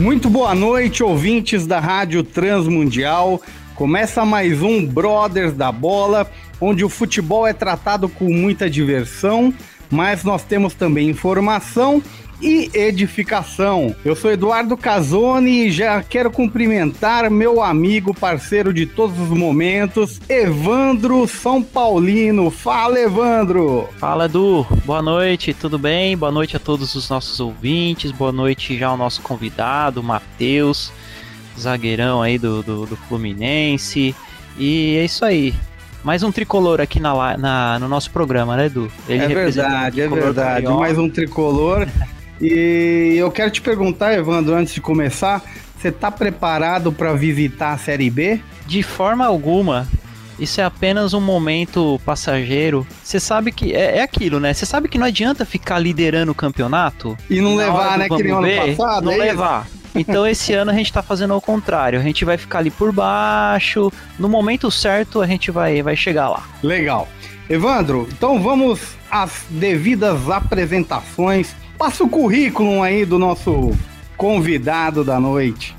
Muito boa noite, ouvintes da Rádio Transmundial. Começa mais um Brothers da Bola, onde o futebol é tratado com muita diversão, mas nós temos também informação e edificação. Eu sou Eduardo Casoni e já quero cumprimentar meu amigo, parceiro de todos os momentos, Evandro São Paulino. Fala, Evandro! Fala, Edu. Boa noite, tudo bem? Boa noite a todos os nossos ouvintes, boa noite já ao nosso convidado, Matheus, zagueirão aí do, do, do Fluminense. E é isso aí. Mais um tricolor aqui na, na, no nosso programa, né, Edu? Ele é verdade, é verdade. Carioca. Mais um tricolor. E eu quero te perguntar, Evandro, antes de começar, você está preparado para visitar a Série B? De forma alguma. Isso é apenas um momento passageiro. Você sabe que é, é aquilo, né? Você sabe que não adianta ficar liderando o campeonato e não levar, né? Que nem ano passado. Não é levar. Então esse ano a gente tá fazendo ao contrário. A gente vai ficar ali por baixo. No momento certo a gente vai, vai chegar lá. Legal. Evandro, então vamos às devidas apresentações Passa o currículo aí do nosso convidado da noite.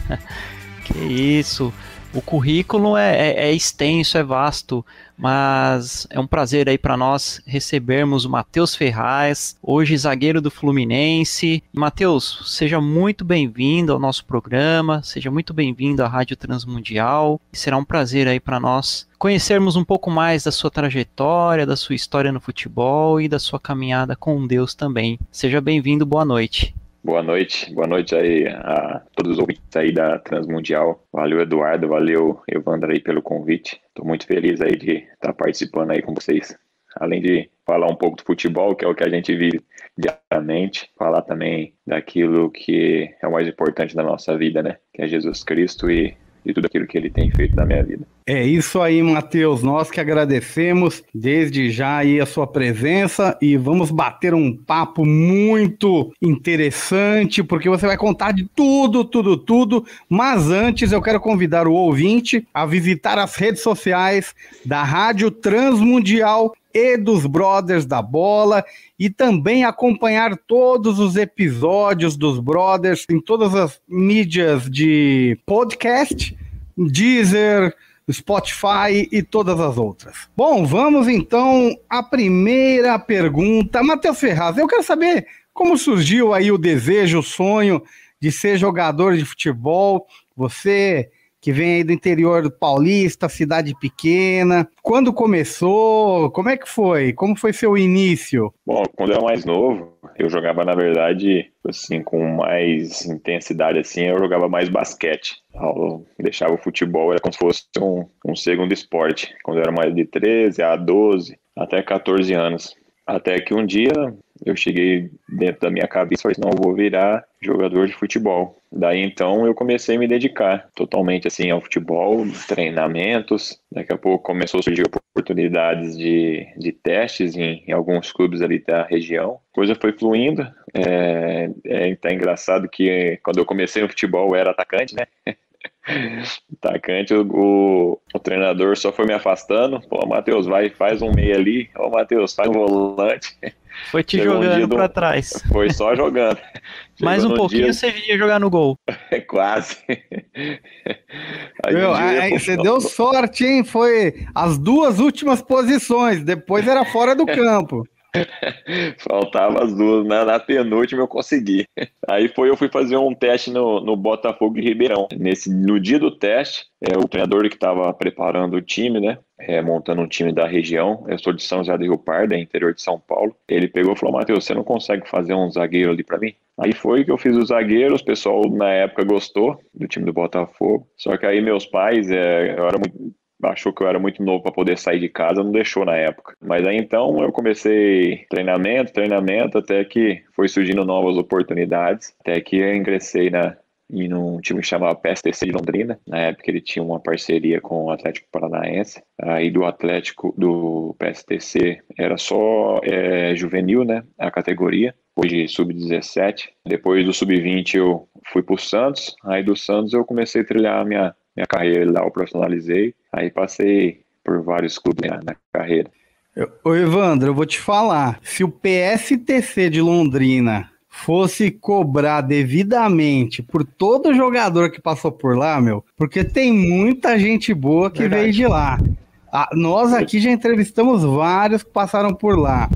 que isso. O currículo é, é, é, extenso, é vasto, mas é um prazer aí para nós recebermos o Matheus Ferraz, hoje zagueiro do Fluminense. Matheus, seja muito bem-vindo ao nosso programa, seja muito bem-vindo à Rádio Transmundial. Será um prazer aí para nós conhecermos um pouco mais da sua trajetória, da sua história no futebol e da sua caminhada com Deus também. Seja bem-vindo, boa noite. Boa noite, boa noite aí a todos os ouvintes aí da Transmundial. Valeu, Eduardo, valeu, Evandro aí pelo convite. Estou muito feliz aí de estar tá participando aí com vocês. Além de falar um pouco do futebol, que é o que a gente vive diariamente, falar também daquilo que é o mais importante da nossa vida, né? Que é Jesus Cristo e de tudo aquilo que ele tem feito na minha vida. É isso aí, Matheus. Nós que agradecemos desde já aí a sua presença e vamos bater um papo muito interessante, porque você vai contar de tudo, tudo, tudo. Mas antes eu quero convidar o ouvinte a visitar as redes sociais da Rádio Transmundial e dos Brothers da Bola e também acompanhar todos os episódios dos Brothers em todas as mídias de podcast, Deezer, Spotify e todas as outras. Bom, vamos então à primeira pergunta. Matheus Ferraz, eu quero saber como surgiu aí o desejo, o sonho de ser jogador de futebol. Você que vem aí do interior do Paulista, cidade pequena. Quando começou? Como é que foi? Como foi seu início? Bom, quando eu era mais novo, eu jogava, na verdade, assim, com mais intensidade, assim, eu jogava mais basquete. Eu deixava o futebol, era como se fosse um, um segundo esporte. Quando eu era mais de 13 a 12, até 14 anos. Até que um dia eu cheguei dentro da minha cabeça e falei, não, vou virar jogador de futebol. Daí então eu comecei a me dedicar totalmente assim ao futebol, treinamentos. Daqui a pouco começou a surgir oportunidades de, de testes em, em alguns clubes ali da região. A coisa foi fluindo. É, é tá engraçado que quando eu comecei no futebol eu era atacante, né? Atacante, o, o, o, treinador só foi me afastando. Pô, Matheus, vai, faz um meio ali. Ô, Matheus, faz um volante. Foi te Chegou jogando um pra do... trás. Foi só jogando. Mais um pouquinho dia... você ia jogar no gol. Quase. Meu, aí, você deu sorte, hein? Foi as duas últimas posições. Depois era fora do campo. Faltava as duas, na, na, penúltima eu consegui. Aí foi, eu fui fazer um teste no, no Botafogo de Ribeirão. Nesse, no dia do teste, é, o treinador que estava preparando o time, né? É, montando um time da região, eu sou de São José do Rio Pardo, é interior de São Paulo. Ele pegou e falou: Matheus, você não consegue fazer um zagueiro ali para mim? Aí foi que eu fiz o zagueiro, o pessoal na época gostou do time do Botafogo. Só que aí meus pais, é, eu era muito achou que eu era muito novo para poder sair de casa, não deixou na época. Mas aí então eu comecei treinamento, treinamento, até que foi surgindo novas oportunidades, até que eu ingressei na, e num time que chamava PSTC de Londrina. Na época ele tinha uma parceria com o Atlético Paranaense. Aí do Atlético, do PSTC, era só é, juvenil, né? A categoria. Hoje sub-17. Depois do sub-20 eu fui para o Santos. Aí do Santos eu comecei a trilhar a minha, minha carreira lá, eu profissionalizei. Aí passei por vários clubes na, na carreira. Ô Evandro, eu vou te falar. Se o PSTC de Londrina fosse cobrar devidamente por todo jogador que passou por lá, meu, porque tem muita gente boa que Verdade. veio de lá. Ah, nós aqui já entrevistamos vários que passaram por lá.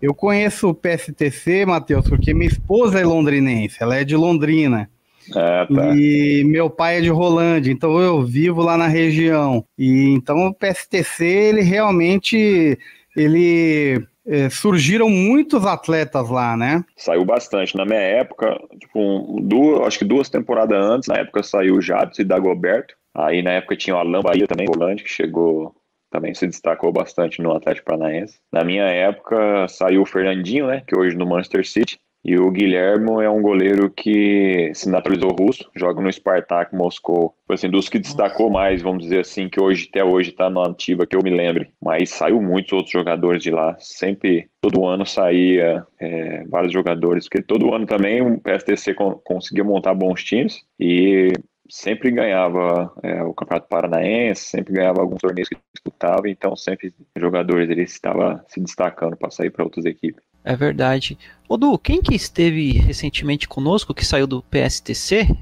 Eu conheço o PSTC, Matheus, porque minha esposa é londrinense, ela é de Londrina. Ah, tá. E meu pai é de Rolândia, então eu vivo lá na região. E então o PSTC, ele realmente ele é, surgiram muitos atletas lá, né? Saiu bastante. Na minha época, tipo, um, duas, acho que duas temporadas antes, na época saiu o Jadson e Dagoberto. Aí na época tinha o Alan Bahia também, volante, que chegou, também se destacou bastante no Atlético Paranaense. Na minha época saiu o Fernandinho, né, que hoje no Manchester City. E o Guilhermo é um goleiro que se naturalizou russo, joga no Spartak Moscou. Foi assim, dos que destacou mais, vamos dizer assim, que hoje até hoje está na ativa, que eu me lembre. Mas saiu muitos outros jogadores de lá. Sempre, todo ano saía é, vários jogadores, porque todo ano também o PSTC conseguia montar bons times e sempre ganhava é, o Campeonato Paranaense, sempre ganhava alguns torneios que disputava, então sempre jogadores eles estavam se destacando para sair para outras equipes. É verdade. Ô Du, quem que esteve recentemente conosco, que saiu do PSTC,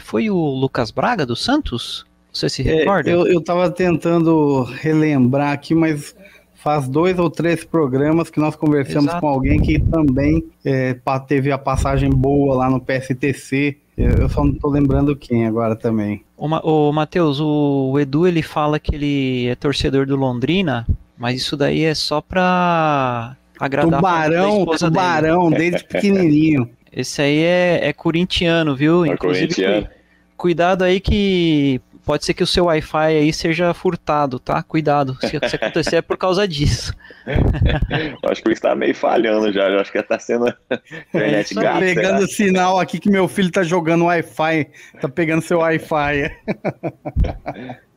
foi o Lucas Braga, do Santos? Você se é, recorda? É, eu, eu tava tentando relembrar aqui, mas faz dois ou três programas que nós conversamos Exato. com alguém que também é, teve a passagem boa lá no PSTC. Eu só não tô lembrando quem agora também. O, Ma o Matheus, o Edu ele fala que ele é torcedor do Londrina, mas isso daí é só pra agradar tubarão, a tubarão, dele. desde pequenininho. Esse aí é, é corintiano, viu? É Inclusive, corintiano. cuidado aí que pode ser que o seu Wi-Fi aí seja furtado, tá? Cuidado, se, se acontecer é por causa disso. acho que ele está meio falhando já, acho que está sendo internet tá pegando sinal aqui que meu filho tá jogando Wi-Fi, tá pegando seu Wi-Fi.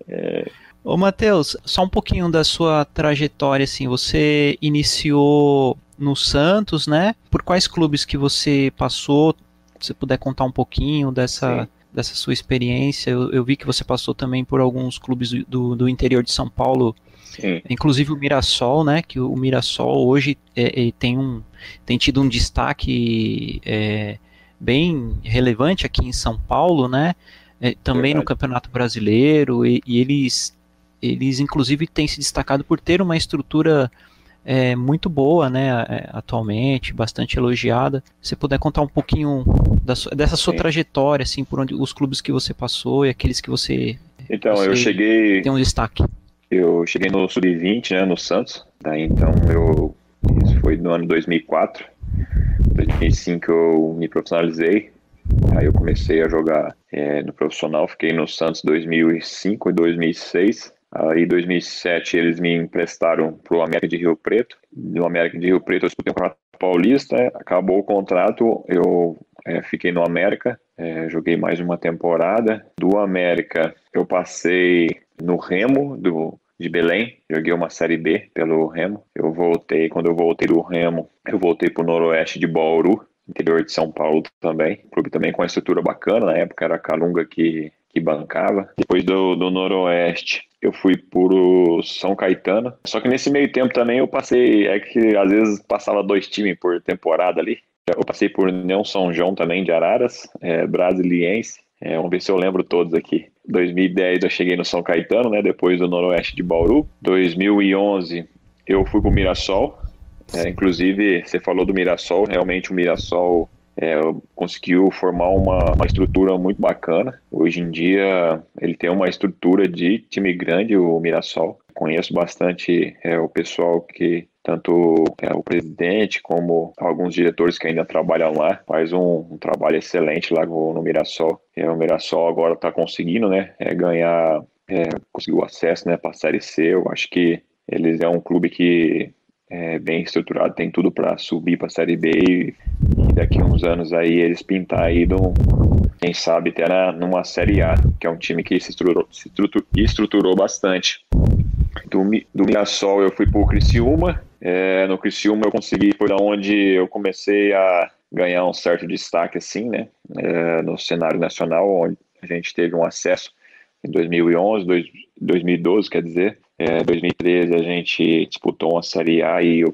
é. Ô Matheus, só um pouquinho da sua trajetória, assim, você iniciou no Santos, né? Por quais clubes que você passou? Se você puder contar um pouquinho dessa, dessa sua experiência. Eu, eu, vi que você passou também por alguns clubes do, do interior de São Paulo, Sim. inclusive o Mirassol, né? Que o Mirassol hoje é, é, tem, um, tem tido um destaque é, bem relevante aqui em São Paulo, né? É, também Verdade. no Campeonato Brasileiro, e, e eles eles inclusive têm se destacado por ter uma estrutura é, muito boa, né, é, atualmente, bastante elogiada. Se você puder contar um pouquinho sua, dessa sua Sim. trajetória, assim, por onde os clubes que você passou e aqueles que você. Então, você eu cheguei. Tem um destaque. Eu cheguei no Sub-20, né, no Santos. Daí então eu. Isso foi no ano 2004. 2005 eu me profissionalizei. Aí eu comecei a jogar é, no profissional. Fiquei no Santos 2005 e 2006. Aí, em 2007, eles me emprestaram para o América de Rio Preto. No América de Rio Preto, eu disputei o Campeonato Paulista. Acabou o contrato, eu é, fiquei no América, é, joguei mais uma temporada. Do América, eu passei no Remo do, de Belém, joguei uma Série B pelo Remo. Eu voltei, quando eu voltei do Remo, eu voltei para o Noroeste de Bauru, interior de São Paulo também. Clube também com uma estrutura bacana, na época era a Calunga que, que bancava. Depois do, do Noroeste, eu fui por São Caetano. Só que nesse meio tempo também eu passei, é que às vezes passava dois times por temporada ali. Eu passei por Neon São João também, de Araras, é, Brasiliense. É, vamos ver se eu lembro todos aqui. 2010 eu cheguei no São Caetano, né, depois do Noroeste de Bauru. 2011 eu fui pro Mirassol. É, inclusive, você falou do Mirassol, realmente o Mirassol é, conseguiu formar uma, uma, estrutura muito bacana. Hoje em dia ele tem uma estrutura de time grande, o Mirassol. Conheço bastante é, o pessoal que tanto é, o presidente como alguns diretores que ainda trabalham lá faz um, um trabalho excelente lá no, no Mirassol. É, o Mirassol agora está conseguindo né, é, ganhar é, conseguiu acesso né, para a Série C. Eu acho que eles é um clube que é bem estruturado, tem tudo para subir para a Série B e, e, daqui a uns anos aí eles pintar aí, no, quem sabe, até na, numa Série A, que é um time que se estruturou, se estruturou, estruturou bastante. Do, do Mirassol eu fui para o Criciúma, é, no Criciúma eu consegui, foi da onde eu comecei a ganhar um certo destaque assim, né, é, no cenário nacional, onde a gente teve um acesso em 2011, dois, 2012, quer dizer, é, 2013 a gente disputou uma Série A e eu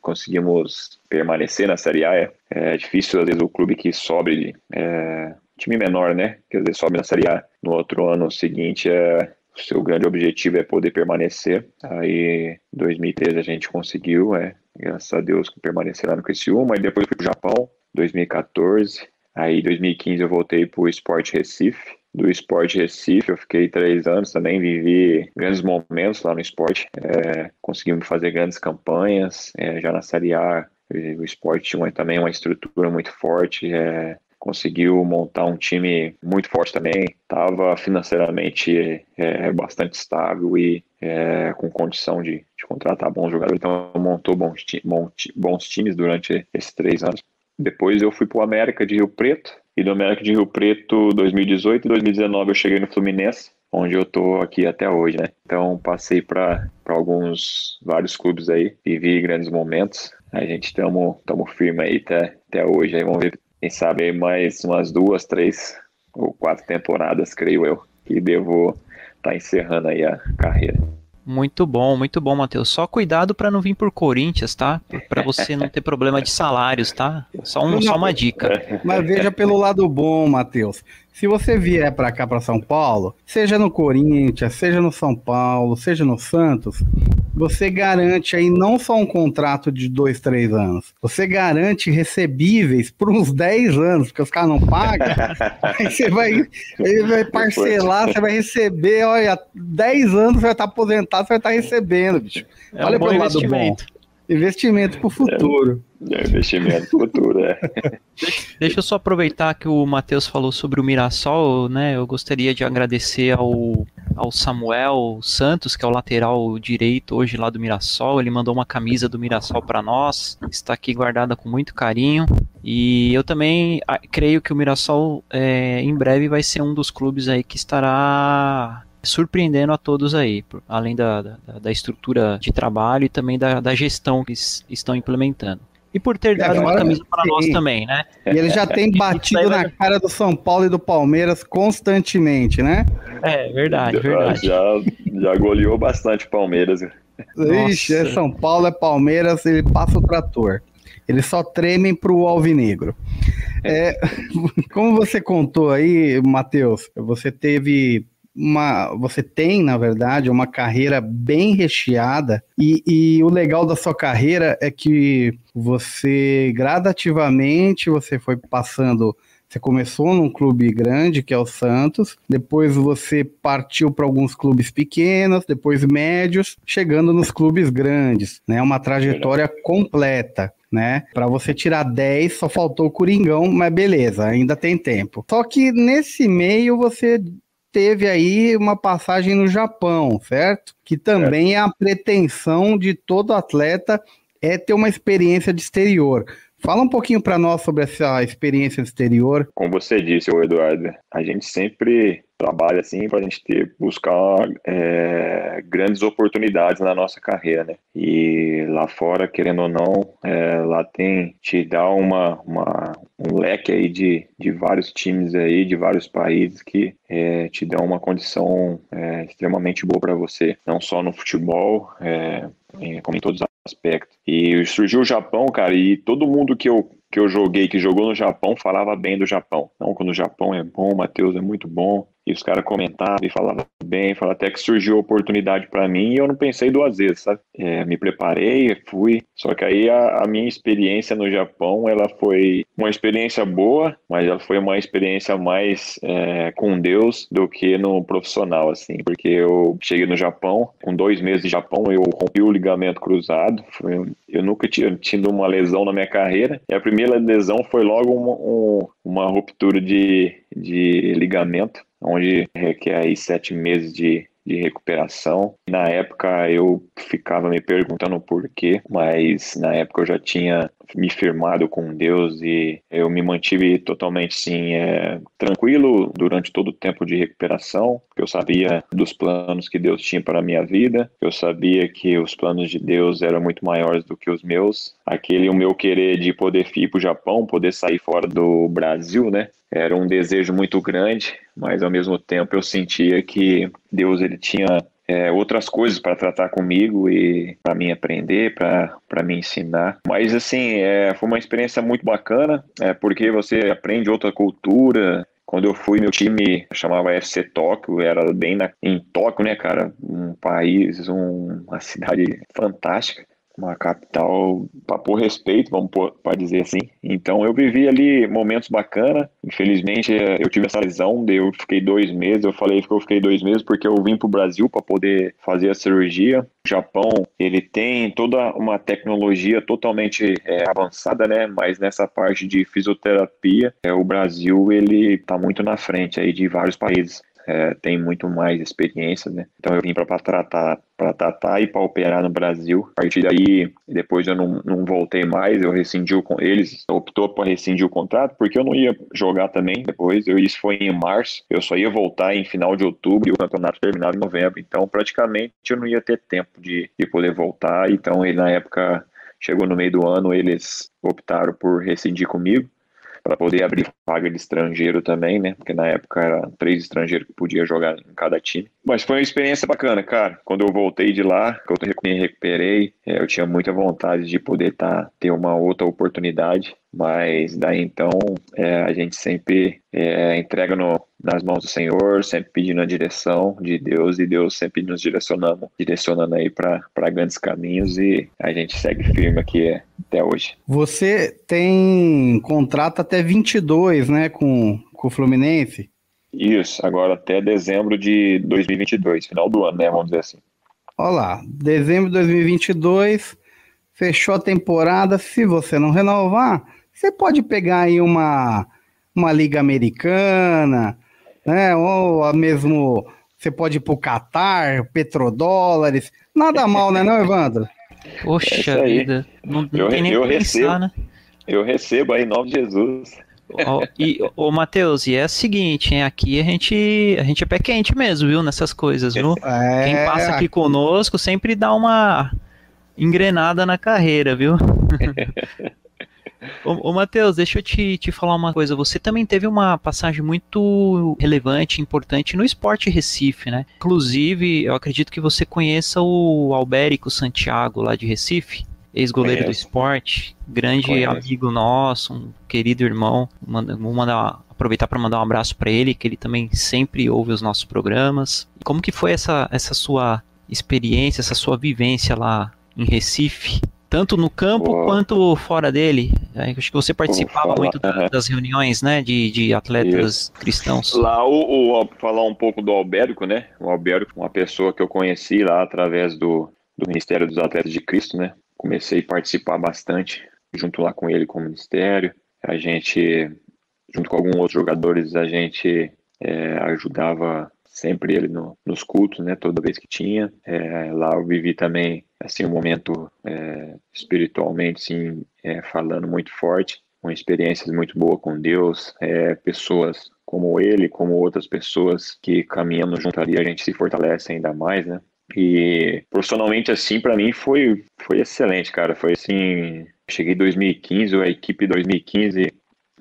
conseguimos permanecer na Série A. É, é, difícil, às vezes, o clube que sobe, é, time menor, né? Que sobe na Série A no outro ano seguinte, é, o seu grande objetivo é poder permanecer. Aí, 2013 a gente conseguiu, é, graças a Deus, permanecer lá no Criciúma. Aí depois fui pro Japão, 2014. Aí, 2015 eu voltei pro Sport Recife do Esporte Recife. Eu fiquei três anos também, vivi grandes momentos lá no esporte. É, conseguimos fazer grandes campanhas. É, já na Série A, o esporte tinha também uma estrutura muito forte. É, conseguiu montar um time muito forte também. Estava financeiramente é, bastante estável e é, com condição de, de, contratar bons jogadores. Então, montou bons, bons times durante esses três anos. Depois eu fui para o América de Rio Preto, e do América de Rio Preto 2018 e 2019 eu cheguei no Fluminense, onde eu tô aqui até hoje, né? Então passei para alguns vários clubes aí, vivi grandes momentos. A gente estamos tamo firme aí até, até hoje. Aí vamos ver, quem sabe mais umas duas, três ou quatro temporadas, creio eu, que devo estar tá encerrando aí a carreira. Muito bom, muito bom, Matheus. Só cuidado para não vir por Corinthians, tá? Para você não ter problema de salários, tá? Só, um, só uma dica. Mas veja pelo lado bom, Matheus. Se você vier para cá, para São Paulo, seja no Corinthians, seja no São Paulo, seja no Santos, você garante aí não só um contrato de dois, três anos, você garante recebíveis por uns 10 anos, porque os caras não pagam. aí você vai, ele vai parcelar, você vai receber, olha, 10 anos você vai estar aposentado, você vai estar recebendo, bicho. É olha um pelo lado bom. Investimento para o futuro. É, é investimento futuro, é. Deixa eu só aproveitar que o Matheus falou sobre o Mirassol, né? Eu gostaria de agradecer ao, ao Samuel Santos, que é o lateral direito hoje lá do Mirassol. Ele mandou uma camisa do Mirassol para nós, está aqui guardada com muito carinho. E eu também ah, creio que o Mirassol é, em breve vai ser um dos clubes aí que estará surpreendendo a todos aí, além da, da, da estrutura de trabalho e também da, da gestão que estão implementando. E por ter dado uma camisa para nós também, né? E ele já tem batido na cara do São Paulo e do Palmeiras constantemente, né? É, verdade, verdade. Já, já goleou bastante o Palmeiras. Ixi, é São Paulo, é Palmeiras, ele passa o trator. Eles só tremem pro alvinegro. É, como você contou aí, Matheus, você teve uma, você tem, na verdade, uma carreira bem recheada e, e, o legal da sua carreira é que você gradativamente você foi passando. Você começou num clube grande, que é o Santos, depois você partiu para alguns clubes pequenos, depois médios, chegando nos clubes grandes, né? Uma trajetória completa né? Para você tirar 10, só faltou o Coringão, mas beleza, ainda tem tempo. Só que nesse meio você teve aí uma passagem no Japão, certo? Que também é, é a pretensão de todo atleta é ter uma experiência de exterior. Fala um pouquinho para nós sobre essa experiência de exterior. Como você disse, Eduardo, a gente sempre trabalha assim para a gente ter, buscar é, grandes oportunidades na nossa carreira, né? E lá fora, querendo ou não, é, lá tem te dá uma, uma um leque aí de, de vários times aí de vários países que é, te dão uma condição é, extremamente boa para você, não só no futebol, é, como em todos os aspectos. E surgiu o Japão, cara, e todo mundo que eu que eu joguei, que jogou no Japão, falava bem do Japão. Não, quando o Japão é bom, Matheus é muito bom. E os caras comentavam e falavam bem, falavam até que surgiu a oportunidade para mim e eu não pensei duas vezes, sabe? É, me preparei, fui. Só que aí a, a, minha experiência no Japão, ela foi uma experiência boa, mas ela foi uma experiência mais é, com Deus do que no profissional, assim. Porque eu cheguei no Japão, com dois meses de Japão, eu rompi o ligamento cruzado. Foi, eu nunca tinha tido uma lesão na minha carreira. E a primeira lesão foi logo uma, um, uma ruptura de, de ligamento onde requer aí sete meses de de recuperação. Na época eu ficava me perguntando por quê, mas na época eu já tinha me firmado com Deus e eu me mantive totalmente sim é, tranquilo durante todo o tempo de recuperação. Eu sabia dos planos que Deus tinha para a minha vida, eu sabia que os planos de Deus eram muito maiores do que os meus. Aquele o meu querer de poder ir para o Japão, poder sair fora do Brasil, né? Era um desejo muito grande, mas ao mesmo tempo eu sentia que Deus ele tinha é, outras coisas para tratar comigo e para mim aprender, para me ensinar. Mas assim, é, foi uma experiência muito bacana, é, porque você aprende outra cultura. Quando eu fui, meu time chamava FC Tóquio, era bem na, em Tóquio, né, cara? Um país, um, uma cidade fantástica uma capital para pôr respeito, vamos para dizer assim. Então eu vivi ali momentos bacanas. Infelizmente eu tive essa lesão, eu fiquei dois meses. Eu falei que eu fiquei dois meses porque eu vim para o Brasil para poder fazer a cirurgia. O Japão ele tem toda uma tecnologia totalmente é, avançada, né? Mas nessa parte de fisioterapia, é, o Brasil ele está muito na frente aí de vários países é, tem muito mais experiência, né? Então eu vim para tratar, para tratar e para operar no Brasil. A partir daí, depois eu não, não voltei mais, eu rescindi com eles, optou para rescindir o contrato porque eu não ia jogar também. Depois, eu, isso foi em março, eu só ia voltar em final de outubro e o campeonato terminava em novembro. Então, praticamente eu não ia ter tempo de, de poder voltar. Então, ele na época chegou no meio do ano, eles optaram por rescindir comigo para poder abrir vaga de estrangeiro também, né? Porque na época era três estrangeiros que podia jogar em cada time. Mas foi uma experiência bacana, cara. Quando eu voltei de lá, que eu me recuperei, é, eu tinha muita vontade de poder tá, ter uma outra oportunidade. Mas daí então é, a gente sempre é, entrega no, nas mãos do Senhor, sempre pedindo a direção de Deus e Deus sempre nos direcionando, direcionando aí para grandes caminhos e a gente segue firme aqui até hoje. Você tem contrato até 22, né, com, com o Fluminense? Isso, agora até dezembro de 2022, final do ano, né, vamos dizer assim. Olha lá, dezembro de 2022, fechou a temporada, se você não renovar, você pode pegar aí uma, uma liga americana, né, ou mesmo você pode ir para o Qatar, petrodólares, nada mal, né não, Evandro? Poxa é vida, não, não eu, tem nem eu pensar, recebo, né? Eu recebo aí em nome de Jesus. Ó, e, ô, Matheus, e é o seguinte, hein, aqui a gente, a gente é pé quente mesmo, viu, nessas coisas, viu? É, Quem passa aqui conosco sempre dá uma engrenada na carreira, viu? Ô, ô Matheus, deixa eu te, te falar uma coisa. Você também teve uma passagem muito relevante, importante no esporte Recife, né? Inclusive, eu acredito que você conheça o Albérico Santiago, lá de Recife, ex-goleiro do esporte, grande Conheço. amigo nosso, um querido irmão. Manda, vou mandar, aproveitar para mandar um abraço para ele, que ele também sempre ouve os nossos programas. Como que foi essa, essa sua experiência, essa sua vivência lá em Recife? Tanto no campo quanto fora dele. É, Acho que você participava falar, muito aham. das reuniões, né, de, de atletas cristãos. Lá, o, o- falar um pouco do Albérico, né? O Albérico, uma pessoa que eu conheci lá através do, do Ministério dos Atletas de Cristo, né? Comecei a participar bastante junto lá com ele com o Ministério. A gente, junto com alguns outros jogadores, a gente é, ajudava sempre ele no- nos cultos, né? Toda vez que tinha. É, lá eu vivi também, assim, um momento é, espiritualmente, sim, é, falando muito forte com experiências muito boas com Deus, é, pessoas como ele, como outras pessoas que caminhando junto ali, a gente se fortalece ainda mais, né? E profissionalmente, assim, para mim foi, foi excelente, cara. Foi assim, cheguei em 2015, a equipe 2015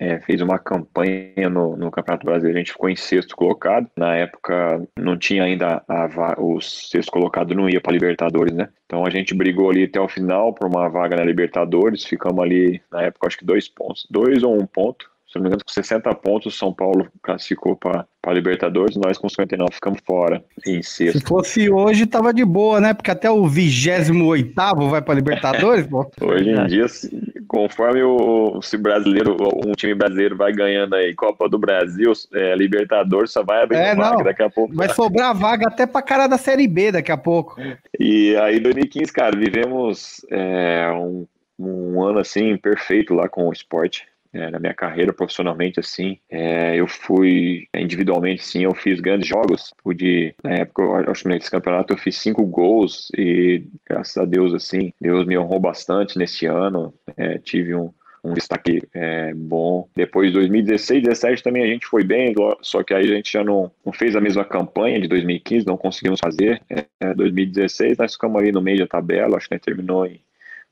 é, fez uma campanha no, no Campeonato Brasileiro, a gente ficou em sexto colocado. Na época não tinha ainda a va- o sexto colocado não ia para Libertadores, né? Então a gente brigou ali até o final por uma vaga na Libertadores, ficamos ali na época acho que dois pontos, dois ou um ponto. Se não me engano, com 60 pontos, São Paulo classificou para Libertadores, nós com 59 ficamos fora em Se sexto. fosse hoje, tava de boa, né? Porque até o 28 vai pra Libertadores, pô. Hoje em dia, se- conforme o se brasileiro, um time brasileiro vai ganhando aí Copa do Brasil, é, Libertadores, só vai abrir É, vaga não. daqui a pouco. Vai sobrar vaga até pra cara da Série B daqui a pouco. E aí, 2015, cara, vivemos é, um, um ano assim perfeito lá com o esporte. É, na minha carreira profissionalmente, assim. É, eu fui, individualmente, sim, eu fiz grandes jogos. Pude, na época, eu acho que nesse campeonato eu fiz cinco gols e, graças a Deus, assim, Deus me honrou bastante nesse ano. É, tive um, um destaque é, bom. Depois, 2016, 2017 também a gente foi bem, só que aí a gente já não, não fez a mesma campanha de 2015, não conseguimos fazer. É, 2016 nós ficamos aí no meio da tabela, acho que nós terminou em,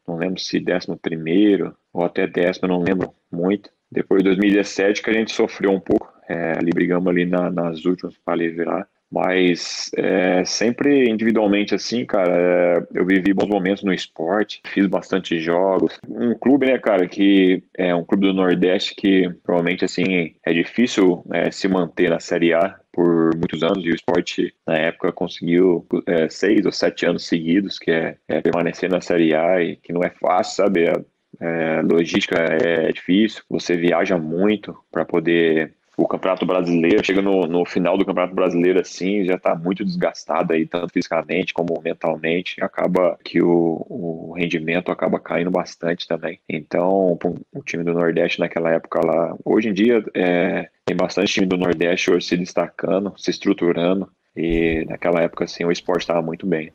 não lembro se décimo primeiro ou até décimo, não lembro muito. Depois de 2017 que a gente sofreu um pouco, é, ali brigamos ali na, nas últimas para virar. Mas é, sempre individualmente assim, cara, é, eu vivi bons momentos no esporte, fiz bastante jogos. Um clube, né, cara, que é um clube do Nordeste que provavelmente assim é difícil é, se manter na Série A por muitos anos e o esporte na época conseguiu é, seis ou sete anos seguidos, que é, é, permanecer na Série A e que não é fácil, sabe? É, logística é difícil, você viaja muito para poder o Campeonato Brasileiro, chega no, no final do Campeonato Brasileiro assim, já está muito desgastado aí, tanto fisicamente como mentalmente, acaba que o, o rendimento acaba caindo bastante também. Então, o time do Nordeste naquela época lá, hoje em dia é, tem bastante time do Nordeste hoje se destacando, se estruturando, e naquela época assim o esporte estava muito bem.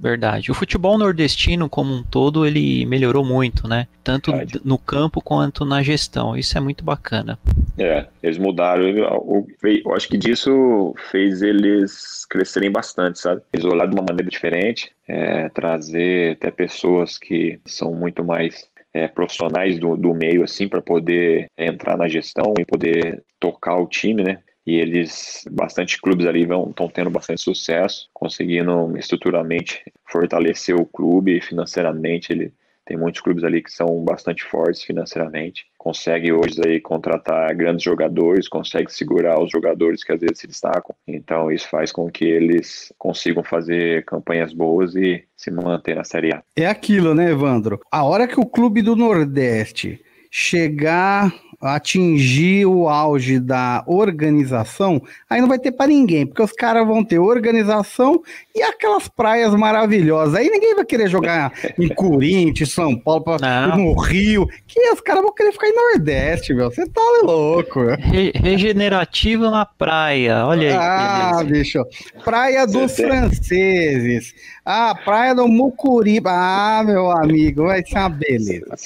Verdade. O futebol nordestino como um todo, ele melhorou muito, né? Tanto Verdade. no campo quanto na gestão. Isso é muito bacana. É, eles mudaram. Eu, eu acho que disso fez eles crescerem bastante, sabe? Eles olharam de uma maneira diferente, é, trazer até pessoas que são muito mais é, profissionais do, do meio, assim, para poder entrar na gestão e poder tocar o time, né? E eles, bastante clubes ali estão tendo bastante sucesso, conseguindo estruturalmente fortalecer o clube financeiramente. Ele tem muitos clubes ali que são bastante fortes financeiramente, consegue hoje aí contratar grandes jogadores, consegue segurar os jogadores que às vezes se destacam. Então isso faz com que eles consigam fazer campanhas boas e se manter na Série A. É aquilo, né, Evandro? A hora que o clube do Nordeste chegar atingir o auge da organização, aí não vai ter para ninguém, porque os caras vão ter organização e aquelas praias maravilhosas. Aí ninguém vai querer jogar em Corinthians, São Paulo, pra, no Rio, que os caras vão querer ficar em Nordeste, meu. Você tá louco. Re regenerativo na praia, olha aí. Ah, bicho. Praia dos franceses. Ah, praia do Mucuriba. Ah, meu amigo, vai ser uma beleza.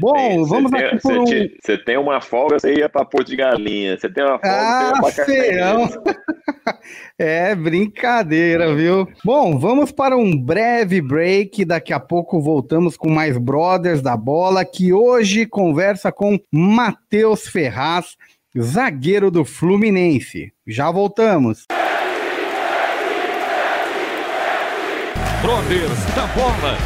Bom, vamos aqui por um... Você tem uma folga, você ia para Porto de Galinha. Você tem uma folga, ah, você ia para É brincadeira, viu? Bom, vamos para um breve break. Daqui a pouco voltamos com mais Brothers da Bola, que hoje conversa com Matheus Ferraz, zagueiro do Fluminense. Já voltamos. Brothers da Bola.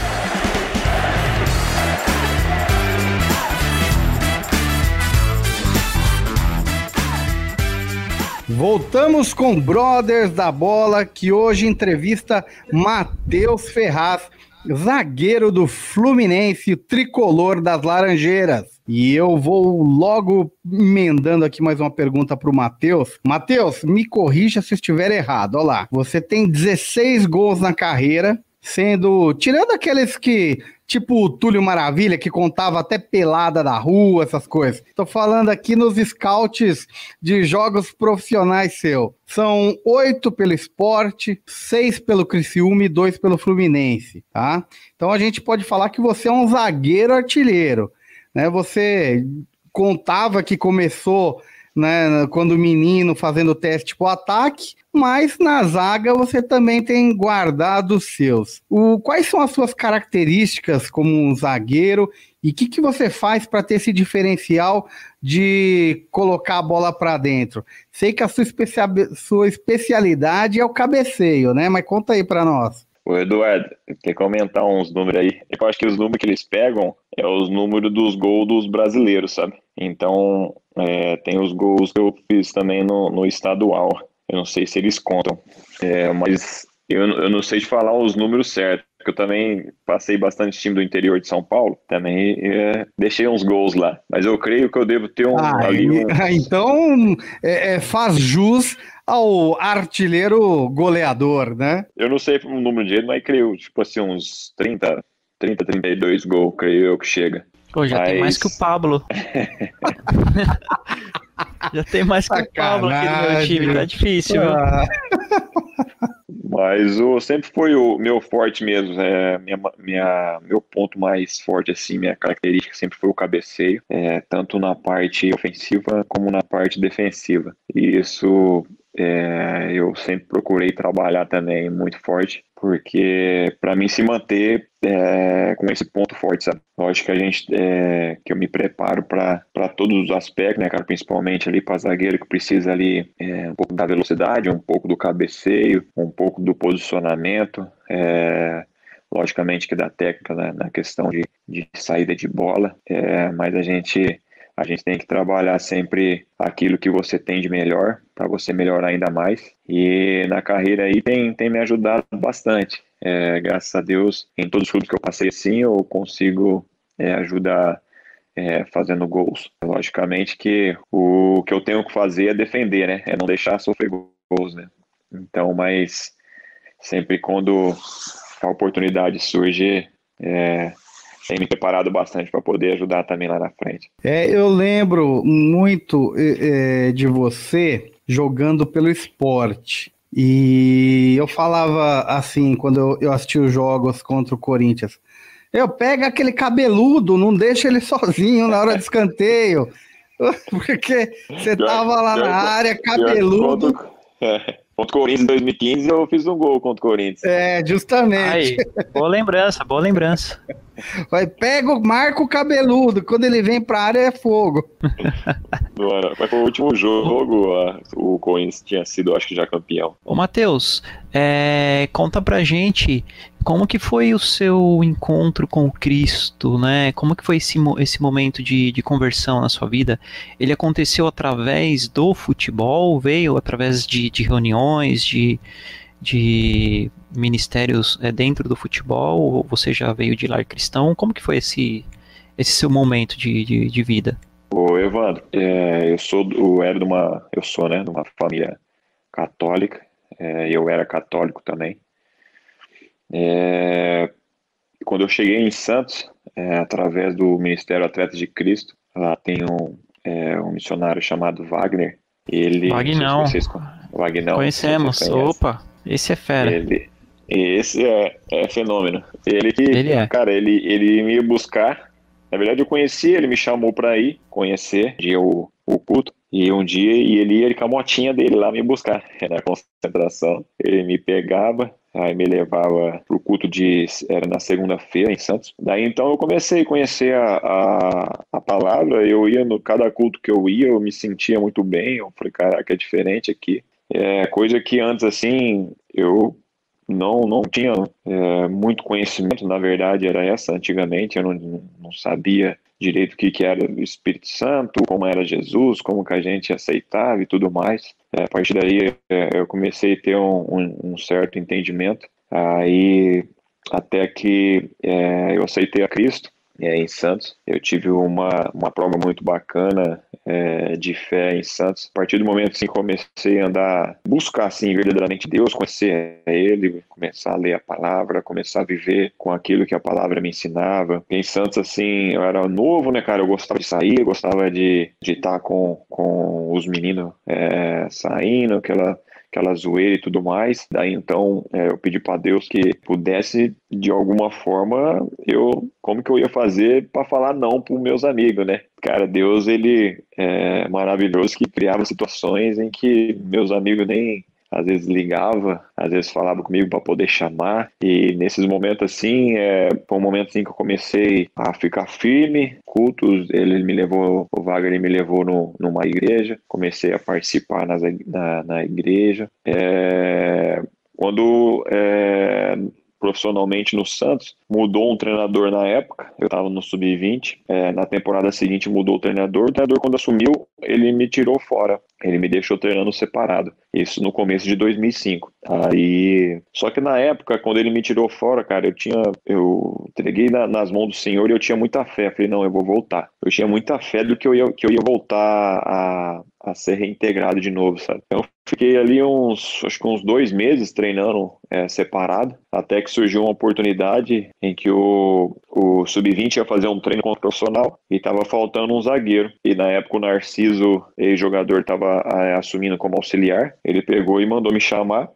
Voltamos com Brothers da Bola, que hoje entrevista Matheus Ferraz, zagueiro do Fluminense, tricolor das Laranjeiras. E eu vou logo emendando aqui mais uma pergunta para o Matheus. Matheus, me corrija se estiver errado. Olha lá, você tem 16 gols na carreira, sendo. Tirando aqueles que. Tipo o Túlio Maravilha, que contava até pelada da rua, essas coisas. Tô falando aqui nos scouts de jogos profissionais seu. São oito pelo esporte, seis pelo Criciúma e dois pelo Fluminense, tá? Então a gente pode falar que você é um zagueiro artilheiro. Né? Você contava que começou né, quando menino fazendo teste para o ataque, mas na zaga você também tem guardado os seus. O, quais são as suas características como um zagueiro e o que, que você faz para ter esse diferencial de colocar a bola para dentro? Sei que a sua, especia sua especialidade é o cabeceio, né? Mas conta aí para nós. O Eduardo, quer comentar uns números aí? Eu acho que os números que eles pegam é os números dos gols dos brasileiros, sabe? Então, é, tem os gols que eu fiz também no, no estadual. Eu não sei se eles contam, é, mas eu, eu não sei de falar os números certos. Porque eu também passei bastante time do interior de São Paulo, também é, deixei uns gols lá. Mas eu creio que eu devo ter um. Ah, ali um... Então é, é, faz jus ao artilheiro goleador, né? Eu não sei o número de ele, mas creio, tipo assim, uns 30, 30, 32 gols, creio eu que chega. Pô, já Mas... tem mais que o Pablo. já tem mais que Sacanagem. o Pablo aqui no meu time, tá difícil, ah. Mas o, sempre foi o meu forte mesmo, é, minha, minha, meu ponto mais forte, assim, minha característica sempre foi o cabeceio, é, tanto na parte ofensiva como na parte defensiva. E isso é, eu sempre procurei trabalhar também muito forte, porque para mim se manter é, com esse ponto forte, sabe? Lógico que a gente, é, que eu me preparo para todos os aspectos, né, cara? Principalmente ali para zagueiro que precisa ali é, um pouco da velocidade, um pouco do cabeceio, um pouco do posicionamento, é, logicamente que da técnica né, na questão de, de saída de bola, é, mas a gente a gente tem que trabalhar sempre aquilo que você tem de melhor para você melhorar ainda mais. E na carreira aí tem, tem me ajudado bastante. É, graças a Deus, em todos os clubes que eu passei assim, eu consigo é, ajudar é, fazendo gols. Logicamente que o que eu tenho que fazer é defender, né? É não deixar sofrer gols, né? Então, mas sempre quando a oportunidade surge, é, tem me preparado bastante para poder ajudar também lá na frente. É, eu lembro muito é, de você jogando pelo esporte. E eu falava assim, quando eu, eu assisti os jogos contra o Corinthians. Eu pego aquele cabeludo, não deixa ele sozinho na hora de escanteio. Porque você tava lá na área, cabeludo. É. Contra o Corinthians em 2015 eu fiz um gol contra o Corinthians. É, justamente. Aí, boa lembrança, boa lembrança. Vai, pega, o cabeludo, quando ele vem pra área é fogo. Mas foi o último jogo, o Corinthians tinha sido, acho que já campeão. Ô Matheus, é, conta pra gente como que foi o seu encontro com Cristo, né? Como que foi esse, esse momento de, de conversão na sua vida? Ele aconteceu através do futebol? Veio através de, de reuniões, de, de ministérios é, dentro do futebol? Ou você já veio de lar cristão? Como que foi esse, esse seu momento de, de, de vida? Ô Evandro, é, eu sou eu era de uma eu sou né de uma família católica, é, eu era católico também. É, quando eu cheguei em Santos, é, através do Ministério Atletas de Cristo, lá tem um, é, um missionário chamado Wagner. Ele, Wagnão. Vocês, Wagnão Conhecemos. Opa, esse é fera. Ele, esse é, é fenômeno. Ele que, ele é. cara, ele, ele me ia buscar. Na verdade, eu conheci, ele me chamou para ir conhecer de o, o culto. E um dia e ele ia com a motinha dele lá me buscar na concentração. Ele me pegava, aí me levava pro culto de era na segunda-feira em Santos. Daí então eu comecei a conhecer a, a, a, palavra. Eu ia no cada culto que eu ia, eu me sentia muito bem. Eu falei, caraca, é diferente aqui. É coisa que antes assim eu não não tinha é, muito conhecimento. Na verdade era essa antigamente. Eu não, não sabia direito o que, que era o Espírito Santo, como era Jesus, como que a gente aceitava e tudo mais. É, a partir daí é, eu comecei a ter um, um, um certo entendimento. Aí até que é, eu aceitei a Cristo é, em Santos. Eu tive uma, uma prova muito bacana é, de fé em Santos. A partir do momento assim, que comecei a andar, buscar assim, verdadeiramente Deus, conhecer Ele, começar a ler a palavra, começar a viver com aquilo que a palavra me ensinava. Em Santos, assim, eu era novo, né, cara? Eu gostava de sair, eu gostava de, de estar com, com os meninos é, saindo, aquela aquela zoeira e tudo mais. Daí então é, eu pedi para Deus que pudesse de alguma forma eu como que eu ia fazer para falar não para meus amigos, né? Cara, Deus ele é maravilhoso que criava situações em que meus amigos nem às vezes ligava, às vezes falava comigo para poder chamar. E nesses momentos assim, é, foi um momento assim que eu comecei a ficar firme. Cultos, ele me levou, o Wagner me levou no, numa igreja, comecei a participar nas, na, na igreja. É, quando é, profissionalmente no Santos, mudou um treinador na época, eu estava no sub-20, é, na temporada seguinte mudou o treinador, o treinador quando assumiu, ele me tirou fora, ele me deixou treinando separado, isso no começo de 2005. Aí, só que na época, quando ele me tirou fora, cara, eu tinha, eu entreguei na, nas mãos do Senhor e eu tinha muita fé, falei, não, eu vou voltar. Eu tinha muita fé do que eu ia, que eu ia voltar a, a ser reintegrado de novo, sabe? Então, fiquei ali uns, acho que uns dois meses treinando é, separado, até que surgiu uma oportunidade em que o, o Sub-20 ia fazer um treino contra o profissional e estava faltando um zagueiro. E na época o Narciso, ex-jogador, estava é, assumindo como auxiliar. Ele pegou e mandou me chamar.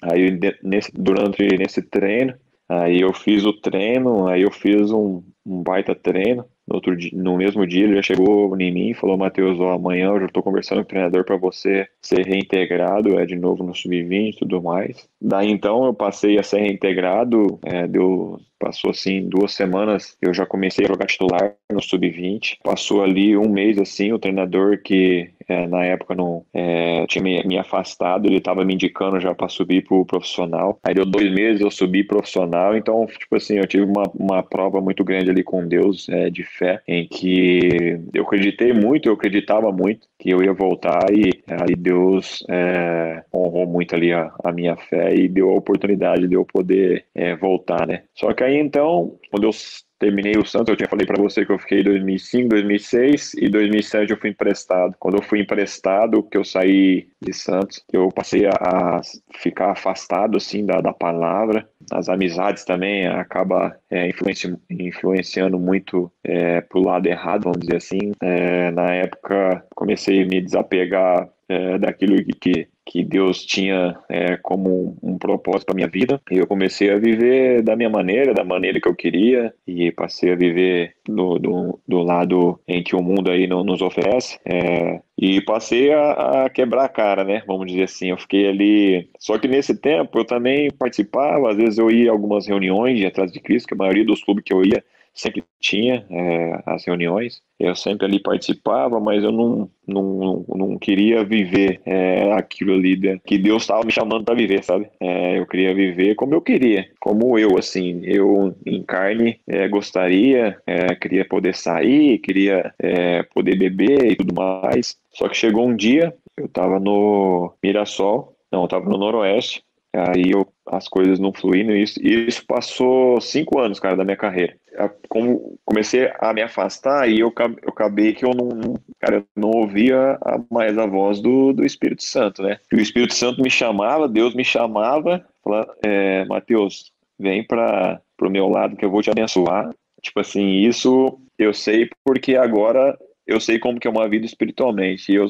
Aí, nesse, durante nesse treino, aí eu fiz o treino, aí eu fiz um, um baita treino. No, outro dia, no mesmo dia ele já chegou em mim e falou, Matheus, ó, amanhã eu já estou conversando com o treinador para você ser reintegrado, é de novo no sub-20 e tudo mais. Daí então eu passei a ser reintegrado, é, deu, passou assim duas semanas, eu já comecei a jogar titular no sub-20. Passou ali um mês assim, o treinador que é, na época não é, tinha me, me, afastado, ele estava me indicando já para subir pro profissional. Aí deu dois meses eu subi profissional, então tipo assim eu tive uma, uma prova muito grande ali com Deus é, de fé, em que eu acreditei muito, eu acreditava muito que eu ia voltar e aí Deus é, honrou muito ali a, a, minha fé e deu a oportunidade de eu poder é, voltar, né? Só que aí então, quando eu terminei o Santos, eu tinha falei para você que eu fiquei em 2005, 2006 e 2007 eu fui emprestado. Quando eu fui emprestado, que eu saí de Santos, eu passei a, a ficar afastado assim da, da palavra. As amizades também acaba é, influenci, influenciando muito é, pro lado errado, vamos dizer assim. É, na época comecei a me desapegar é, daquilo que, que Deus tinha é, como um propósito para minha vida. E eu comecei a viver da minha maneira, da maneira que eu queria, e passei a viver do, do, do lado em que o mundo aí não nos oferece. É, e passei a, a, quebrar a cara, né? Vamos dizer assim. Eu fiquei ali. Só que nesse tempo eu também participava, às vezes eu ia a algumas reuniões de Atrás de Cristo, que a maioria dos clubes que eu ia sempre tinha é, as reuniões, eu sempre ali participava, mas eu não, não, não queria viver é, aquilo ali que Deus estava me chamando para viver, sabe? É, eu queria viver como eu queria, como eu, assim, eu em carne é, gostaria, é, queria poder sair, queria é, poder beber e tudo mais. Só que chegou um dia, eu estava no Mirassol, não, eu estava no Noroeste, Aí eu, as coisas não fluindo, e isso, isso passou cinco anos, cara, da minha carreira. Como comecei a me afastar e eu, eu acabei que eu não, cara, eu não ouvia mais a voz do, do Espírito Santo, né? E o Espírito Santo me chamava, Deus me chamava, falava, é, Mateus, vem para o meu lado que eu vou te abençoar. Tipo assim, isso eu sei porque agora eu sei como que é uma vida espiritualmente. E, eu,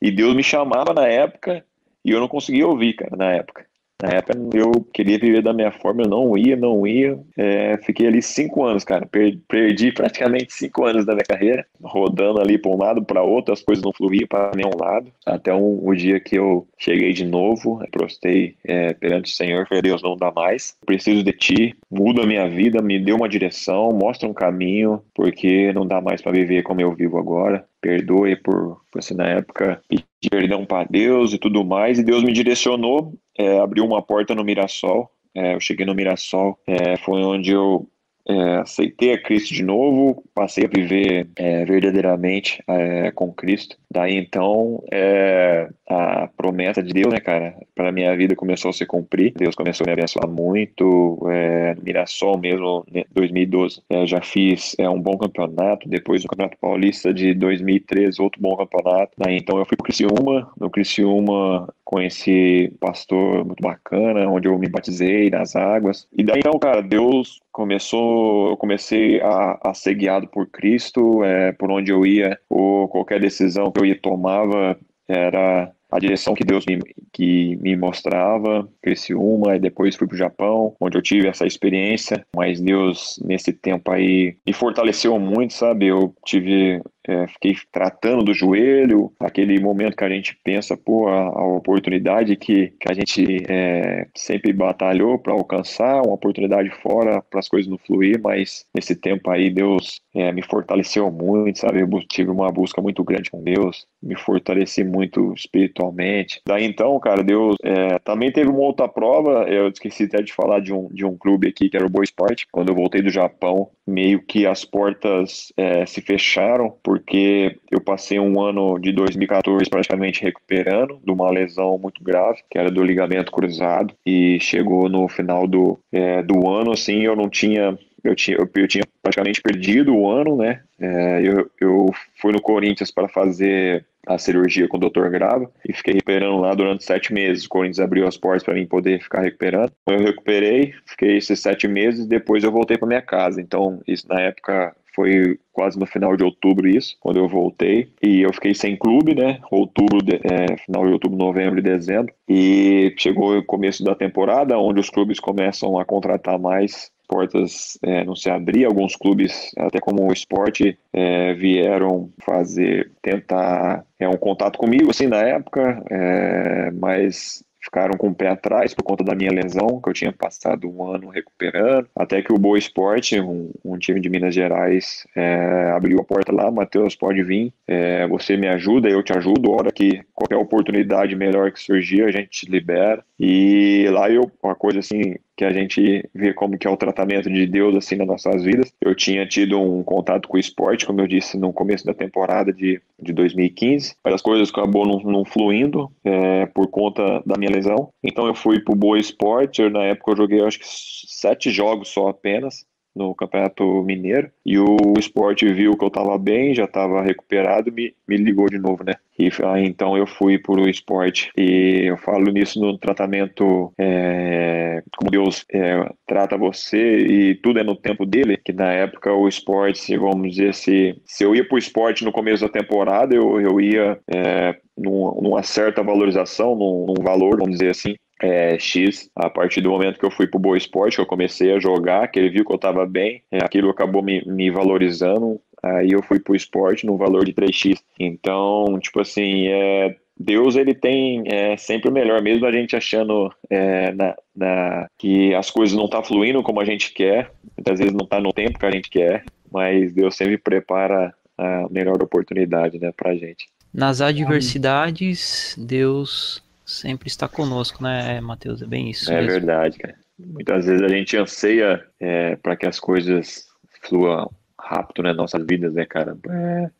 e Deus me chamava na época e eu não conseguia ouvir, cara, na época. Na época eu queria viver da minha forma, eu não ia, não ia. É, fiquei ali cinco anos, cara. Perdi praticamente cinco anos da minha carreira, rodando ali para um lado, para outro, as coisas não fluíam para nenhum lado. Até um, o dia que eu cheguei de novo, prostei é, perante o Senhor, falei, Deus, não dá mais. Preciso de ti, muda a minha vida, me dê uma direção, mostra um caminho, porque não dá mais para viver como eu vivo agora perdoe por, assim, na época, pedir perdão para Deus e tudo mais, e Deus me direcionou, é, abriu uma porta no Mirassol, é, eu cheguei no Mirassol, é, foi onde eu é, aceitei a Cristo de novo, passei a viver é, verdadeiramente é, com Cristo. Daí então, é, a promessa de Deus, né, cara, para minha vida começou a se cumprir. Deus começou a me abençoar muito. É, Mirassol mesmo, 2012, né, é, já fiz é, um bom campeonato. Depois do Campeonato Paulista de 2013, outro bom campeonato. Daí então eu fui pro Criciúma. No Criciúma conheci um pastor muito bacana, onde eu me batizei nas águas. E daí então, cara, Deus começou, eu comecei a, a ser guiado por Cristo, é, por onde eu ia, ou qualquer decisão que eu ia tomava era a direção que Deus me, que me mostrava, cresci uma e depois fui para o Japão, onde eu tive essa experiência, mas Deus nesse tempo aí me fortaleceu muito, sabe? Eu tive é, fiquei tratando do joelho, aquele momento que a gente pensa, pô, a, a oportunidade que, que a gente é, sempre batalhou para alcançar, uma oportunidade fora para as coisas não fluir, mas nesse tempo aí Deus é, me fortaleceu muito, sabe? Eu tive uma busca muito grande com Deus, me fortaleci muito espiritualmente. Daí então, cara, Deus é, também teve uma outra prova, eu esqueci até de falar de um, de um clube aqui que era o Boa Esporte, quando eu voltei do Japão, meio que as portas é, se fecharam porque eu passei um ano de 2014 praticamente recuperando de uma lesão muito grave, que era do ligamento cruzado, e chegou no final do, é, do ano, assim, eu não tinha eu tinha, eu, eu tinha praticamente perdido o ano, né? É, eu, eu fui no Corinthians para fazer a cirurgia com o Dr. Grava e fiquei recuperando lá durante sete meses. O Corinthians abriu as portas para mim poder ficar recuperando. Eu recuperei, fiquei esses sete meses, depois eu voltei para minha casa. Então, isso na época foi quase no final de outubro isso, quando eu voltei. E eu fiquei sem clube, né? Outubro, de, é, final de outubro, novembro e dezembro. E chegou o começo da temporada, onde os clubes começam a contratar mais portas é, não se abrir, alguns clubes, até como o esporte, é, vieram fazer, tentar é, um contato comigo, assim, na época, é, mas ficaram com o pé atrás por conta da minha lesão, que eu tinha passado um ano recuperando, até que o Boa Esporte, um, um time de Minas Gerais, é, abriu a porta lá, Matheus, pode vir, é, você me ajuda, eu te ajudo, hora que qualquer oportunidade melhor que surgir, a gente te libera, e lá eu, uma coisa assim, que a gente vê como que é o tratamento de Deus assim nas nossas vidas. Eu tinha tido um contato com o esporte, como eu disse no começo da temporada de, de 2015, mas as coisas acabou não, não fluindo é, por conta da minha lesão. Então eu fui pro Boa Esporte, na época eu joguei acho que sete jogos só apenas, no Campeonato Mineiro. E o esporte viu que eu estava bem, já estava recuperado, me, me ligou de novo, né? E aí, então eu fui para o esporte. E eu falo nisso no tratamento, é, como Deus é, trata você e tudo é no tempo dele, que na época o esporte, vamos dizer, se, se eu ia para o esporte no começo da temporada, eu, eu ia é, numa certa valorização, num, num valor, vamos dizer assim, é, X, a partir do momento que eu fui pro Boa Esporte, que eu comecei a jogar, que ele viu que eu estava bem, é, aquilo acabou me, me valorizando, aí eu fui pro esporte no valor de 3x. Então, tipo assim, é, Deus ele tem é, sempre o melhor, mesmo a gente achando é, na, na, que as coisas não tá fluindo como a gente quer, muitas vezes não está no tempo que a gente quer, mas Deus sempre prepara a melhor oportunidade né, para a gente. Nas adversidades, Deus sempre está conosco, né, Matheus? É bem isso. É mesmo. verdade, cara. Muitas vezes a gente anseia é, para que as coisas fluam rápido nas nossas vidas, né, cara? É,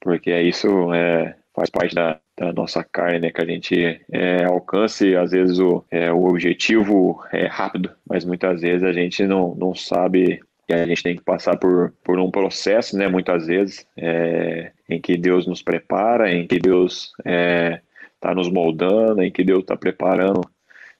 porque isso é, faz parte da, da, nossa carne, né? Que a gente é, alcance, às vezes, o, é, o objetivo é rápido, mas muitas vezes a gente não, não sabe e a gente tem que passar por, por um processo, né, muitas vezes, é, em que Deus nos prepara, em que Deus é, está nos moldando, em que Deus está preparando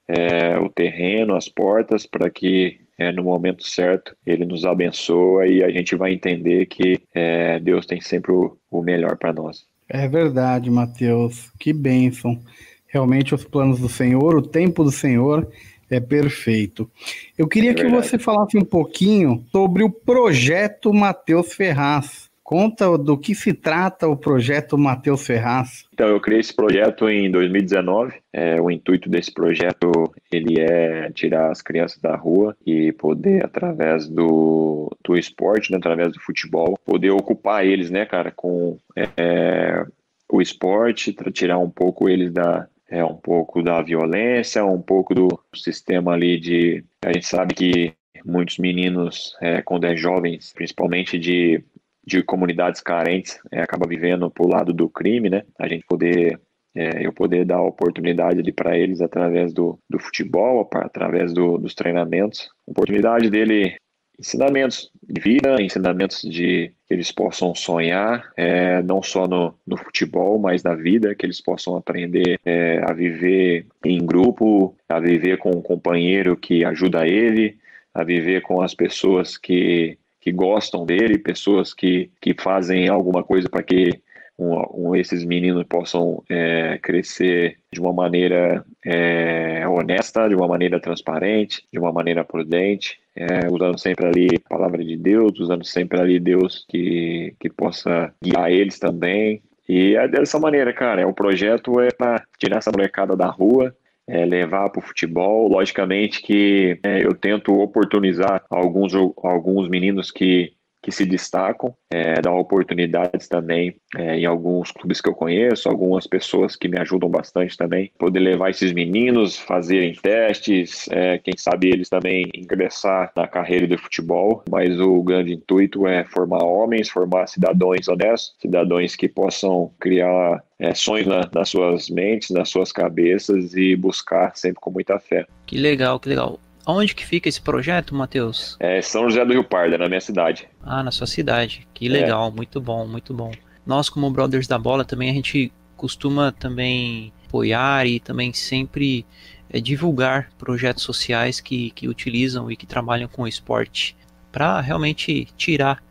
é, o terreno, as portas, para que é, no momento certo Ele nos abençoa e a gente vai entender que é, Deus tem sempre o, o melhor para nós. É verdade, Mateus. Que bênção. Realmente os planos do Senhor, o tempo do Senhor é perfeito. Eu queria é que você falasse um pouquinho sobre o projeto Mateus Ferraz. Conta do que se trata o projeto Matheus Ferraz. Então, eu criei esse projeto em 2019. É, o intuito desse projeto ele é tirar as crianças da rua e poder, através do, do esporte, né, através do futebol, poder ocupar eles, né, cara, com é, o esporte, tirar um pouco eles da, é, um pouco da violência, um pouco do sistema ali de. A gente sabe que muitos meninos, é, quando é jovens, principalmente de de comunidades carentes é, acaba vivendo pro lado do crime, né? A gente poder é, eu poder dar oportunidade ali para eles através do, do futebol, através do, dos treinamentos, oportunidade dele ensinamentos de vida, ensinamentos de que eles possam sonhar, é, não só no, no futebol, mas na vida, que eles possam aprender é, a viver em grupo, a viver com um companheiro que ajuda ele, a viver com as pessoas que que gostam dele, pessoas que, que fazem alguma coisa para que um, um, esses meninos possam é, crescer de uma maneira é, honesta, de uma maneira transparente, de uma maneira prudente, é, usando sempre ali a palavra de Deus, usando sempre ali Deus que, que possa guiar eles também. E é dessa maneira, cara, é o projeto é para tirar essa molecada da rua, é, levar para o futebol. Logicamente que é, eu tento oportunizar alguns, alguns meninos que que se destacam, é, dá oportunidades também é, em alguns clubes que eu conheço, algumas pessoas que me ajudam bastante também, poder levar esses meninos, fazerem testes, é, quem sabe eles também ingressar na carreira de futebol, mas o grande intuito é formar homens, formar cidadãos honestos, cidadãos que possam criar é, sonhos na, nas suas mentes, nas suas cabeças e buscar sempre com muita fé. Que legal, que legal. Onde que fica esse projeto, Matheus? É São José do Rio Pardo, é na minha cidade. Ah, na sua cidade. Que legal, é. muito bom, muito bom. nós como Brothers da Bola também a gente costuma também apoiar e também sempre é, divulgar projetos sociais que, que utilizam e que trabalham com o esporte para realmente tirar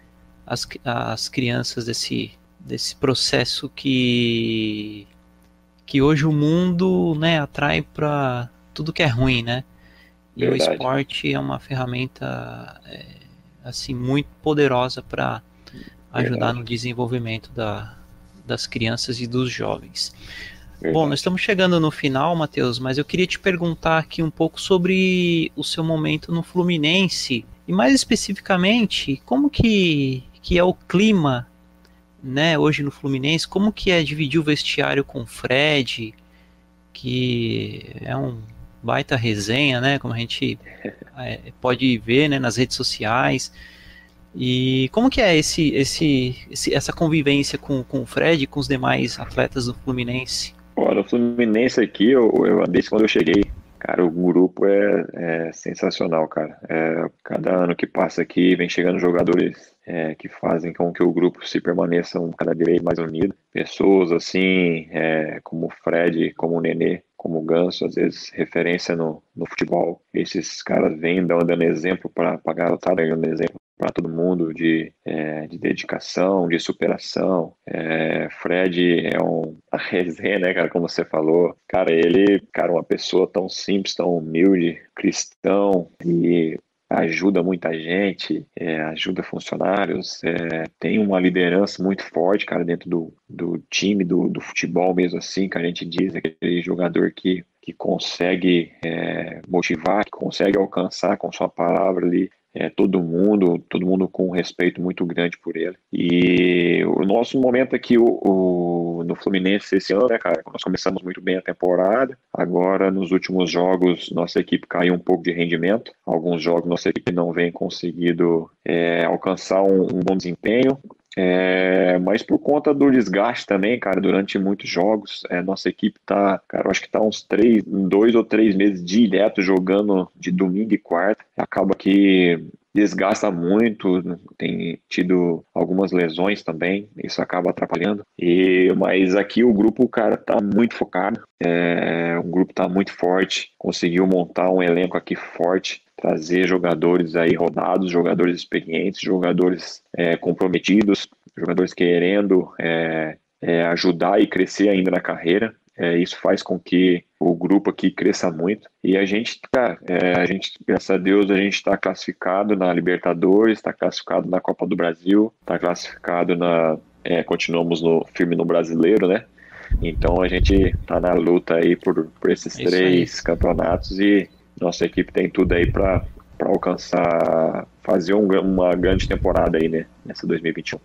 as, as crianças desse, desse processo que, que hoje o mundo né, atrai para tudo que é ruim, né? E Verdade. o esporte é uma ferramenta é, assim muito poderosa para ajudar no desenvolvimento da, das crianças e dos jovens. Verdade. Bom, nós estamos chegando no final, Matheus, mas eu queria te perguntar aqui um pouco sobre o seu momento no Fluminense e mais especificamente, como que, que é o clima, né, hoje no Fluminense, como que é dividir o vestiário com o Fred, que é um baita resenha, né, como a gente é, pode ver, né, nas redes sociais. E como que é esse, esse, esse, essa convivência com, com o Fred e com os demais atletas do Fluminense? Olha, o Fluminense aqui, eu, eu desde quando eu cheguei, cara, o grupo é, é sensacional, cara. É, cada ano que passa aqui, vem chegando jogadores é, que fazem com que o grupo se permaneça cada vez mais unido. Pessoas assim, é, como o Fred, como o Nenê, como o Ganso, às vezes referência no, no futebol. Esses caras vêm dando exemplo para a garotada, dando exemplo para todo mundo de, é, de dedicação, de superação. É, Fred é um a resenha, né, cara, como você falou. Cara, ele, cara, uma pessoa tão simples, tão humilde, cristão e ajuda muita gente, é, ajuda funcionários, é, tem uma liderança muito forte, cara, dentro do, do time, do, do futebol mesmo assim, que a gente diz, aquele jogador que que consegue é, motivar, que consegue alcançar com sua palavra ali é, todo mundo, todo mundo com um respeito muito grande por ele. E o nosso momento aqui o, o, no Fluminense esse ano, né, cara? Nós começamos muito bem a temporada. Agora, nos últimos jogos, nossa equipe caiu um pouco de rendimento. Alguns jogos nossa equipe não vem conseguido é, alcançar um, um bom desempenho. É, mas por conta do desgaste também, cara, durante muitos jogos, é, nossa equipe tá, cara, acho que tá uns três, dois ou três meses direto jogando de domingo e quarta. Acaba que desgasta muito, tem tido algumas lesões também, isso acaba atrapalhando. E mas aqui o grupo, cara, tá muito focado. É, o grupo tá muito forte, conseguiu montar um elenco aqui forte trazer jogadores aí rodados, jogadores experientes, jogadores é, comprometidos, jogadores querendo é, é, ajudar e crescer ainda na carreira. É, isso faz com que o grupo aqui cresça muito. E a gente, cara, é, a gente, graças a Deus, a gente está classificado na Libertadores, está classificado na Copa do Brasil, está classificado na. É, continuamos no firme no brasileiro, né? Então a gente está na luta aí por, por esses três campeonatos e nossa equipe tem tudo aí para alcançar, fazer um, uma grande temporada aí, né, nessa 2021.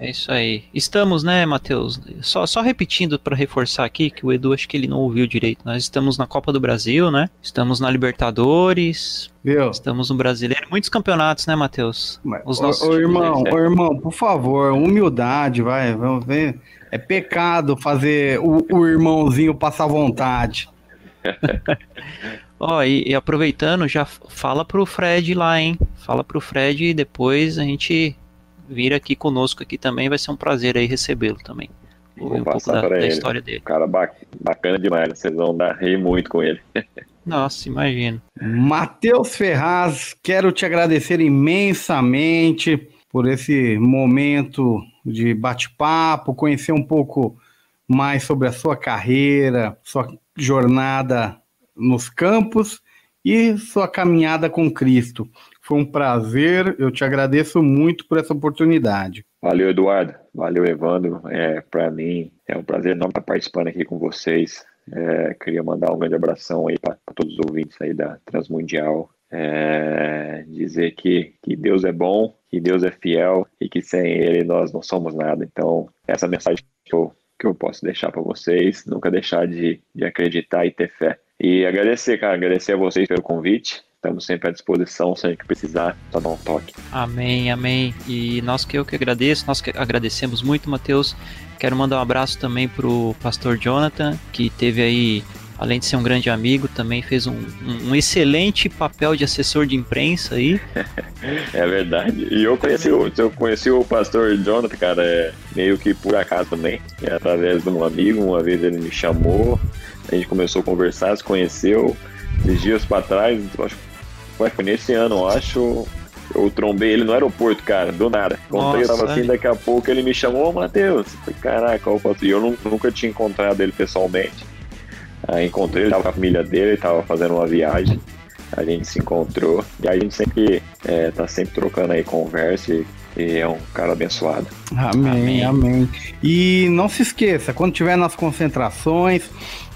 É isso aí. Estamos, né, Matheus? Só, só repetindo para reforçar aqui, que o Edu acho que ele não ouviu direito. Nós estamos na Copa do Brasil, né? Estamos na Libertadores. Viu? Estamos no Brasileiro. Muitos campeonatos, né, Matheus? Os nossos ô, ô irmão, ô, irmão, por favor, humildade, vai. Vamos ver. É pecado fazer o, o irmãozinho passar vontade. Ó, oh, e, e, aproveitando, já fala pro Fred lá, hein? Fala pro Fred e depois a gente vira aqui conosco aqui também, vai ser um prazer aí recebê-lo também. Vou um pouco da, da história dele. Cara bacana demais, vocês vão dar rir muito com ele. Nossa, imagino. Matheus Ferraz, quero te agradecer imensamente por esse momento de bate-papo, conhecer um pouco mais sobre a sua carreira, sua jornada nos campos e sua caminhada com Cristo. Foi um prazer, eu te agradeço muito por essa oportunidade. Valeu, Eduardo. Valeu, Evandro. É, Para mim é um prazer enorme estar participando aqui com vocês. É, queria mandar um grande abração aí para todos os ouvintes aí da Transmundial. É, dizer que, que Deus é bom, que Deus é fiel e que sem Ele nós não somos nada. Então, essa mensagem que eu, que eu posso deixar para vocês, nunca deixar de, de acreditar e ter fé. E agradecer, cara, agradecer a vocês pelo convite. Estamos sempre à disposição, sempre que precisar, só dar um toque. Amém, amém. E nós que eu que agradeço, nós que agradecemos muito, Mateus. Quero mandar um abraço também pro pastor Jonathan, que teve aí além de ser um grande amigo, também fez um, um, um excelente papel de assessor de imprensa aí. é verdade. E eu conheci, eu conheci o pastor Jonathan, cara, é, meio que por acaso também, é, através de um amigo. Uma vez ele me chamou, a gente começou a conversar, se conheceu. Esses dias para trás, acho que foi nesse ano, eu acho, eu trombei ele no aeroporto, cara, do nada. Contei, eu tava assim, daqui a pouco ele me chamou, ô Matheus. Caraca, e eu nunca tinha encontrado ele pessoalmente. Aí encontrei, ele tava com a família dele, tava fazendo uma viagem. A gente se encontrou. E a gente sempre é, tá sempre trocando aí conversa e, e é um cara abençoado. Amém, amém, amém. E não se esqueça, quando tiver nas concentrações,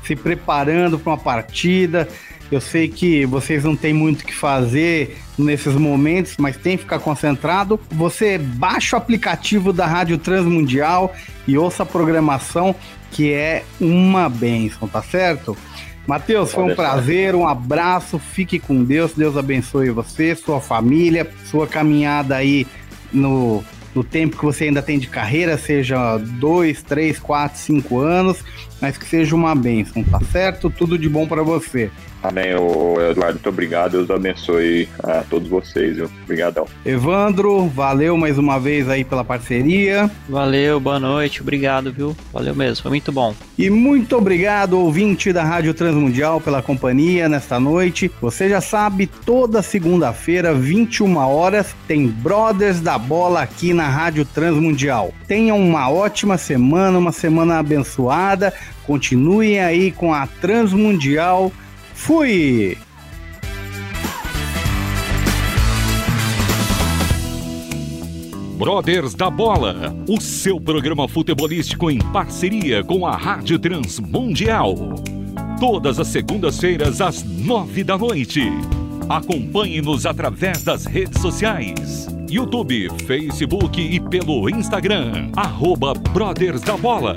se preparando para uma partida, eu sei que vocês não têm muito o que fazer nesses momentos, mas tem que ficar concentrado. Você baixa o aplicativo da Rádio Transmundial e ouça a programação, que é uma benção, tá certo? Matheus, foi um prazer, um abraço, fique com Deus, Deus abençoe você, sua família, sua caminhada aí no, no tempo que você ainda tem de carreira, seja dois, três, quatro, cinco anos, mas que seja uma bênção, tá certo? Tudo de bom para você. Amém, Eduardo. Muito obrigado. Deus abençoe a todos vocês. Viu? Obrigadão. Evandro, valeu mais uma vez aí pela parceria. Valeu, boa noite. Obrigado, viu? Valeu mesmo. Foi muito bom. E muito obrigado, ouvinte da Rádio Transmundial, pela companhia nesta noite. Você já sabe, toda segunda-feira, 21 horas, tem Brothers da Bola aqui na Rádio Transmundial. Tenham uma ótima semana, uma semana abençoada. Continuem aí com a Transmundial Fui! Brothers da Bola, o seu programa futebolístico em parceria com a Rádio Transmundial. Todas as segundas-feiras às nove da noite. Acompanhe-nos através das redes sociais. YouTube, Facebook e pelo Instagram. Arroba Brothers da Bola.